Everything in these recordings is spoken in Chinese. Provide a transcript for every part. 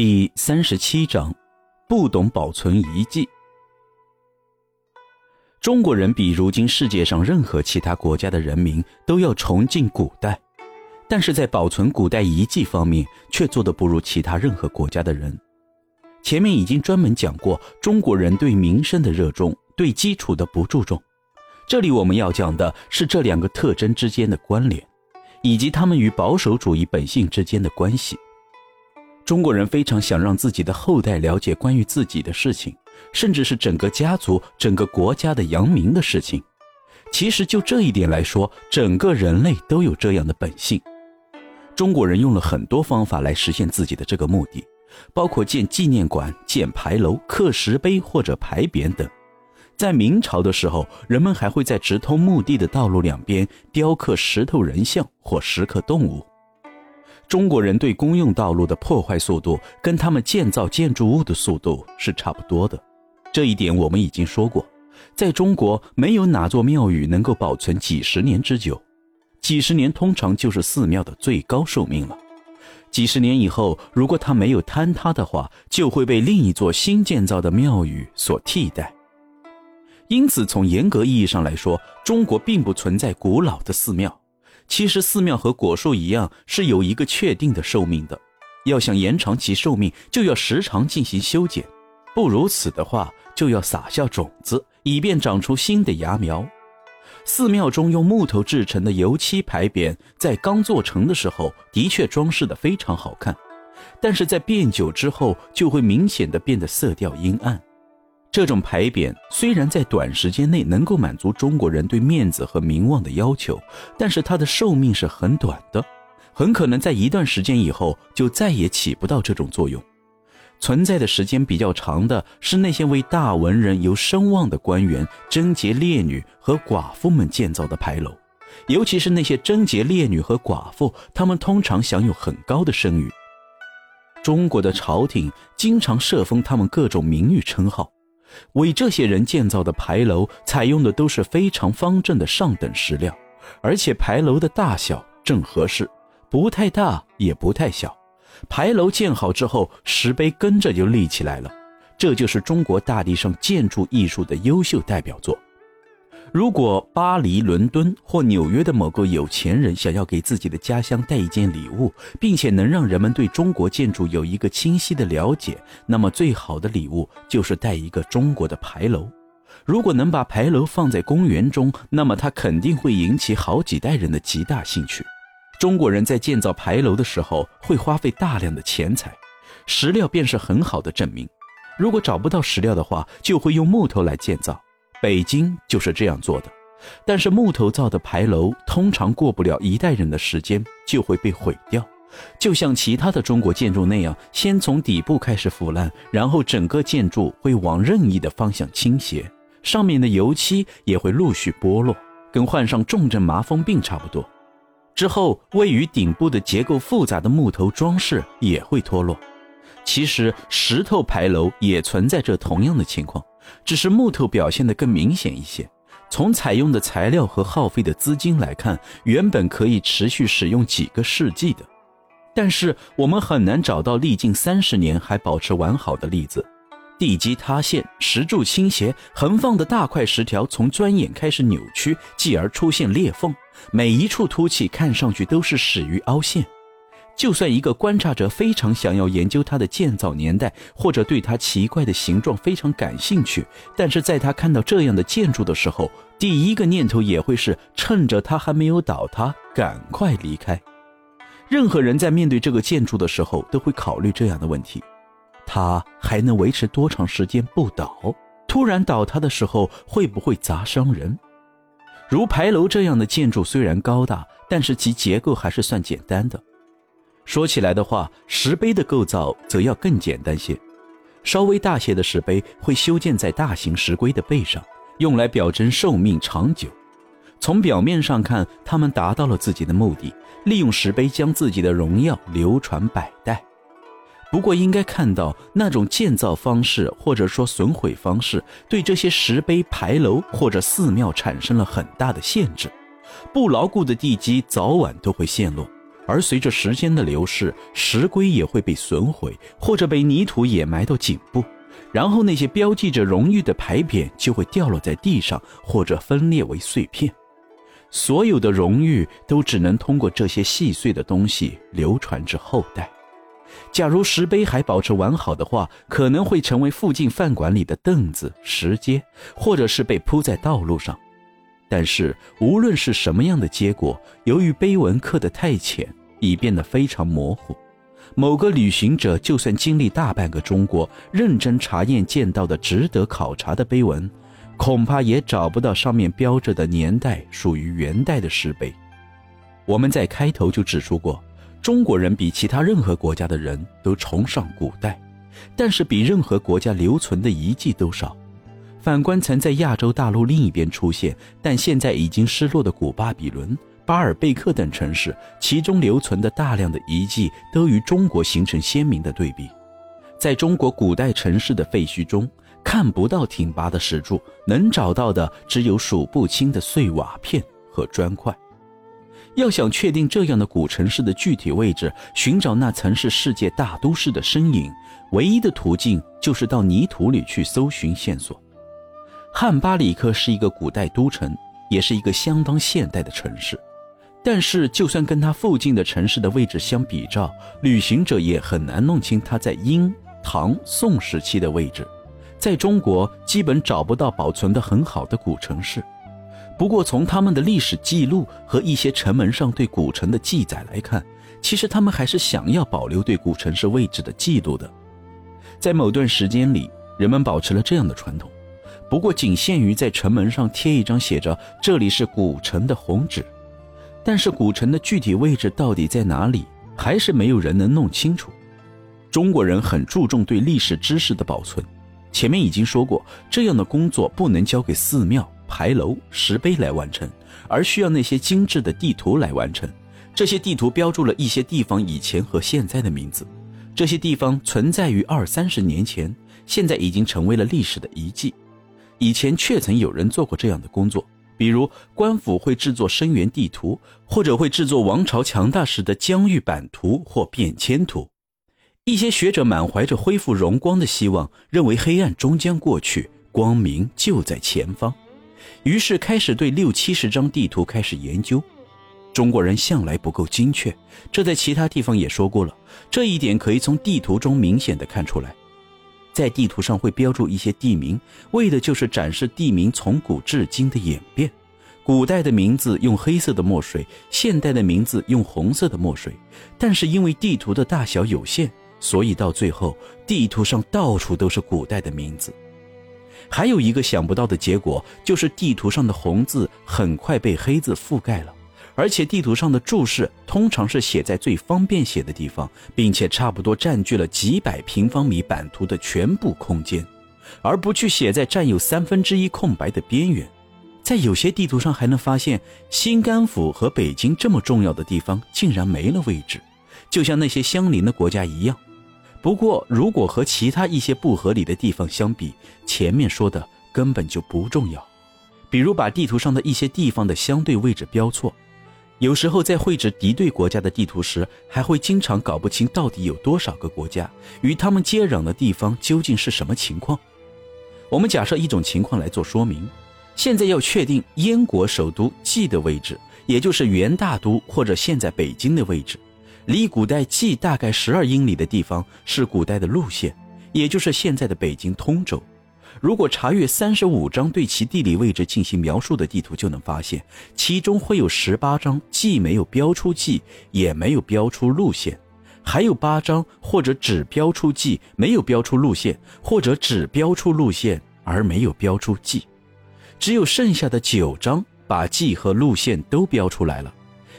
第三十七章，不懂保存遗迹。中国人比如今世界上任何其他国家的人民都要崇敬古代，但是在保存古代遗迹方面却做得不如其他任何国家的人。前面已经专门讲过，中国人对民生的热衷，对基础的不注重。这里我们要讲的是这两个特征之间的关联，以及他们与保守主义本性之间的关系。中国人非常想让自己的后代了解关于自己的事情，甚至是整个家族、整个国家的扬名的事情。其实就这一点来说，整个人类都有这样的本性。中国人用了很多方法来实现自己的这个目的，包括建纪念馆、建牌楼、刻石碑或者牌匾等。在明朝的时候，人们还会在直通墓地的道路两边雕刻石头人像或石刻动物。中国人对公用道路的破坏速度跟他们建造建筑物的速度是差不多的，这一点我们已经说过。在中国，没有哪座庙宇能够保存几十年之久，几十年通常就是寺庙的最高寿命了。几十年以后，如果它没有坍塌的话，就会被另一座新建造的庙宇所替代。因此，从严格意义上来说，中国并不存在古老的寺庙。其实寺庙和果树一样，是有一个确定的寿命的。要想延长其寿命，就要时常进行修剪；不如此的话，就要撒下种子，以便长出新的芽苗。寺庙中用木头制成的油漆牌匾，在刚做成的时候，的确装饰的非常好看，但是在变久之后，就会明显的变得色调阴暗。这种牌匾虽然在短时间内能够满足中国人对面子和名望的要求，但是它的寿命是很短的，很可能在一段时间以后就再也起不到这种作用。存在的时间比较长的是那些为大文人有声望的官员、贞洁烈女和寡妇们建造的牌楼，尤其是那些贞洁烈女和寡妇，他们通常享有很高的声誉。中国的朝廷经常设封他们各种名誉称号。为这些人建造的牌楼采用的都是非常方正的上等石料，而且牌楼的大小正合适，不太大也不太小。牌楼建好之后，石碑跟着就立起来了，这就是中国大地上建筑艺术的优秀代表作。如果巴黎、伦敦或纽约的某个有钱人想要给自己的家乡带一件礼物，并且能让人们对中国建筑有一个清晰的了解，那么最好的礼物就是带一个中国的牌楼。如果能把牌楼放在公园中，那么它肯定会引起好几代人的极大兴趣。中国人在建造牌楼的时候会花费大量的钱财，石料便是很好的证明。如果找不到石料的话，就会用木头来建造。北京就是这样做的，但是木头造的牌楼通常过不了一代人的时间就会被毁掉，就像其他的中国建筑那样，先从底部开始腐烂，然后整个建筑会往任意的方向倾斜，上面的油漆也会陆续剥落，跟患上重症麻风病差不多。之后，位于顶部的结构复杂的木头装饰也会脱落。其实，石头牌楼也存在着同样的情况。只是木头表现得更明显一些。从采用的材料和耗费的资金来看，原本可以持续使用几个世纪的，但是我们很难找到历经三十年还保持完好的例子。地基塌陷，石柱倾斜，横放的大块石条从钻眼开始扭曲，继而出现裂缝，每一处凸起看上去都是始于凹陷。就算一个观察者非常想要研究它的建造年代，或者对它奇怪的形状非常感兴趣，但是在他看到这样的建筑的时候，第一个念头也会是趁着它还没有倒塌，赶快离开。任何人在面对这个建筑的时候，都会考虑这样的问题：它还能维持多长时间不倒？突然倒塌的时候，会不会砸伤人？如牌楼这样的建筑虽然高大，但是其结构还是算简单的。说起来的话，石碑的构造则要更简单些。稍微大些的石碑会修建在大型石龟的背上，用来表征寿命长久。从表面上看，他们达到了自己的目的，利用石碑将自己的荣耀流传百代。不过，应该看到那种建造方式或者说损毁方式，对这些石碑、牌楼或者寺庙产生了很大的限制。不牢固的地基早晚都会陷落。而随着时间的流逝，石龟也会被损毁，或者被泥土掩埋到颈部，然后那些标记着荣誉的牌匾就会掉落在地上，或者分裂为碎片。所有的荣誉都只能通过这些细碎的东西流传至后代。假如石碑还保持完好的话，可能会成为附近饭馆里的凳子、石阶，或者是被铺在道路上。但是无论是什么样的结果，由于碑文刻得太浅，已变得非常模糊。某个旅行者就算经历大半个中国，认真查验见到的值得考察的碑文，恐怕也找不到上面标着的年代属于元代的石碑。我们在开头就指出过。中国人比其他任何国家的人都崇尚古代，但是比任何国家留存的遗迹都少。反观曾在亚洲大陆另一边出现，但现在已经失落的古巴比伦、巴尔贝克等城市，其中留存的大量的遗迹都与中国形成鲜明的对比。在中国古代城市的废墟中，看不到挺拔的石柱，能找到的只有数不清的碎瓦片和砖块。要想确定这样的古城市的具体位置，寻找那曾是世界大都市的身影，唯一的途径就是到泥土里去搜寻线索。汉巴里克是一个古代都城，也是一个相当现代的城市，但是就算跟它附近的城市的位置相比照，旅行者也很难弄清它在殷、唐、宋时期的位置。在中国，基本找不到保存得很好的古城市。不过，从他们的历史记录和一些城门上对古城的记载来看，其实他们还是想要保留对古城市位置的记录的。在某段时间里，人们保持了这样的传统，不过仅限于在城门上贴一张写着“这里是古城”的红纸。但是，古城的具体位置到底在哪里，还是没有人能弄清楚。中国人很注重对历史知识的保存，前面已经说过，这样的工作不能交给寺庙。牌楼、石碑来完成，而需要那些精致的地图来完成。这些地图标注了一些地方以前和现在的名字。这些地方存在于二三十年前，现在已经成为了历史的遗迹。以前确曾有人做过这样的工作，比如官府会制作生源地图，或者会制作王朝强大时的疆域版图或变迁图。一些学者满怀着恢复荣光的希望，认为黑暗终将过去，光明就在前方。于是开始对六七十张地图开始研究。中国人向来不够精确，这在其他地方也说过了。这一点可以从地图中明显的看出来。在地图上会标注一些地名，为的就是展示地名从古至今的演变。古代的名字用黑色的墨水，现代的名字用红色的墨水。但是因为地图的大小有限，所以到最后地图上到处都是古代的名字。还有一个想不到的结果，就是地图上的红字很快被黑字覆盖了，而且地图上的注释通常是写在最方便写的地方，并且差不多占据了几百平方米版图的全部空间，而不去写在占有三分之一空白的边缘。在有些地图上还能发现，新甘府和北京这么重要的地方竟然没了位置，就像那些相邻的国家一样。不过，如果和其他一些不合理的地方相比，前面说的根本就不重要。比如把地图上的一些地方的相对位置标错，有时候在绘制敌对国家的地图时，还会经常搞不清到底有多少个国家与他们接壤的地方究竟是什么情况。我们假设一种情况来做说明：现在要确定燕国首都蓟的位置，也就是元大都或者现在北京的位置。离古代蓟大概十二英里的地方是古代的路线，也就是现在的北京通州。如果查阅三十五张对其地理位置进行描述的地图，就能发现，其中会有十八张既没有标出蓟，也没有标出路线，还有八张或者只标出蓟，没有标出路线，或者只标出路线而没有标出蓟。只有剩下的九张把蓟和路线都标出来了。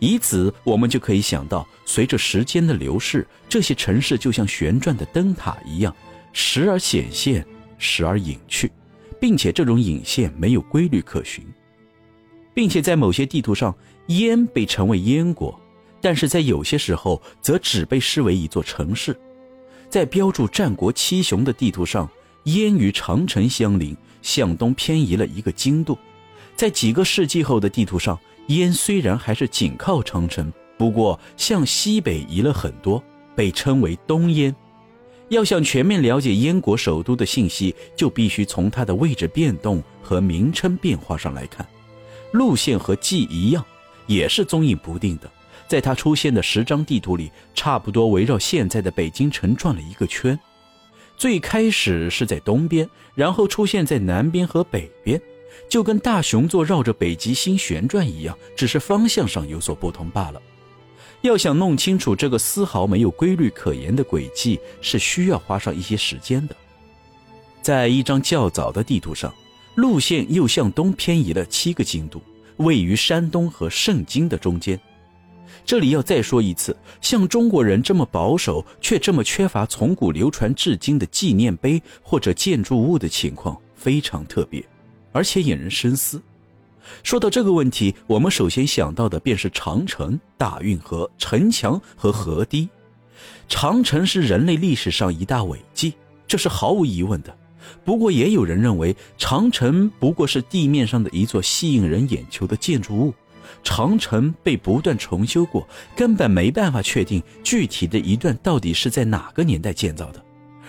以此，我们就可以想到，随着时间的流逝，这些城市就像旋转的灯塔一样，时而显现，时而隐去，并且这种隐现没有规律可循，并且在某些地图上，燕被称为燕国，但是在有些时候则只被视为一座城市。在标注战国七雄的地图上，燕与长城相邻，向东偏移了一个经度。在几个世纪后的地图上。燕虽然还是紧靠长城，不过向西北移了很多，被称为东燕。要想全面了解燕国首都的信息，就必须从它的位置变动和名称变化上来看。路线和冀一样，也是踪影不定的。在它出现的十张地图里，差不多围绕现在的北京城转了一个圈。最开始是在东边，然后出现在南边和北边，就跟大熊座绕着北极星旋转一样，只是方向上有所不同罢了。要想弄清楚这个丝毫没有规律可言的轨迹，是需要花上一些时间的。在一张较早的地图上，路线又向东偏移了七个经度，位于山东和盛京的中间。这里要再说一次，像中国人这么保守却这么缺乏从古流传至今的纪念碑或者建筑物的情况非常特别，而且引人深思。说到这个问题，我们首先想到的便是长城、大运河、城墙和河堤。长城是人类历史上一大伟绩，这是毫无疑问的。不过，也有人认为长城不过是地面上的一座吸引人眼球的建筑物。长城被不断重修过，根本没办法确定具体的一段到底是在哪个年代建造的，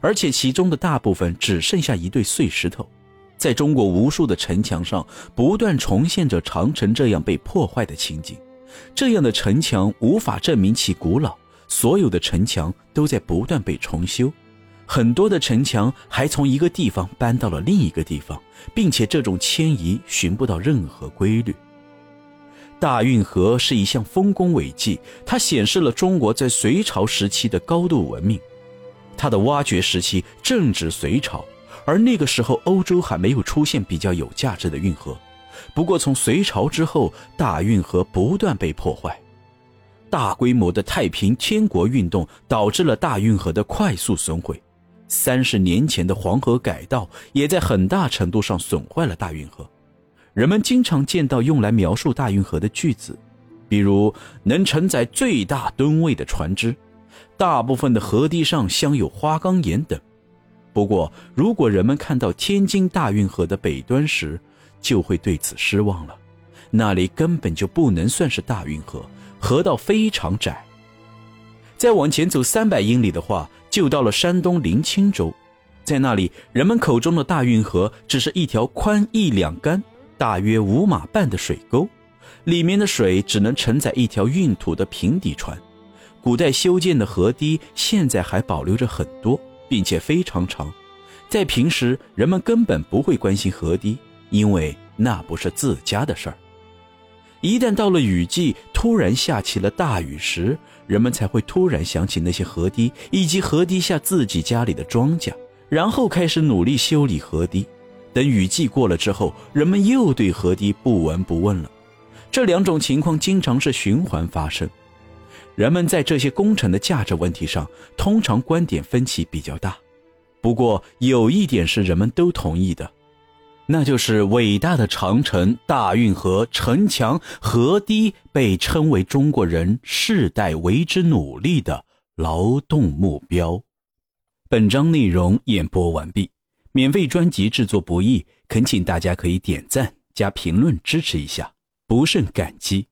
而且其中的大部分只剩下一堆碎石头。在中国无数的城墙上，不断重现着长城这样被破坏的情景。这样的城墙无法证明其古老，所有的城墙都在不断被重修，很多的城墙还从一个地方搬到了另一个地方，并且这种迁移寻不到任何规律。大运河是一项丰功伟绩，它显示了中国在隋朝时期的高度文明。它的挖掘时期正值隋朝。而那个时候，欧洲还没有出现比较有价值的运河。不过，从隋朝之后，大运河不断被破坏。大规模的太平天国运动导致了大运河的快速损毁。三十年前的黄河改道也在很大程度上损坏了大运河。人们经常见到用来描述大运河的句子，比如“能承载最大吨位的船只”，“大部分的河堤上镶有花岗岩”等。不过，如果人们看到天津大运河的北端时，就会对此失望了。那里根本就不能算是大运河，河道非常窄。再往前走三百英里的话，就到了山东临清州，在那里，人们口中的大运河只是一条宽一两竿、大约五码半的水沟，里面的水只能承载一条运土的平底船。古代修建的河堤，现在还保留着很多。并且非常长，在平时人们根本不会关心河堤，因为那不是自家的事儿。一旦到了雨季，突然下起了大雨时，人们才会突然想起那些河堤以及河堤下自己家里的庄稼，然后开始努力修理河堤。等雨季过了之后，人们又对河堤不闻不问了。这两种情况经常是循环发生。人们在这些工程的价值问题上，通常观点分歧比较大。不过有一点是人们都同意的，那就是伟大的长城、大运河、城墙、河堤被称为中国人世代为之努力的劳动目标。本章内容演播完毕，免费专辑制作不易，恳请大家可以点赞加评论支持一下，不胜感激。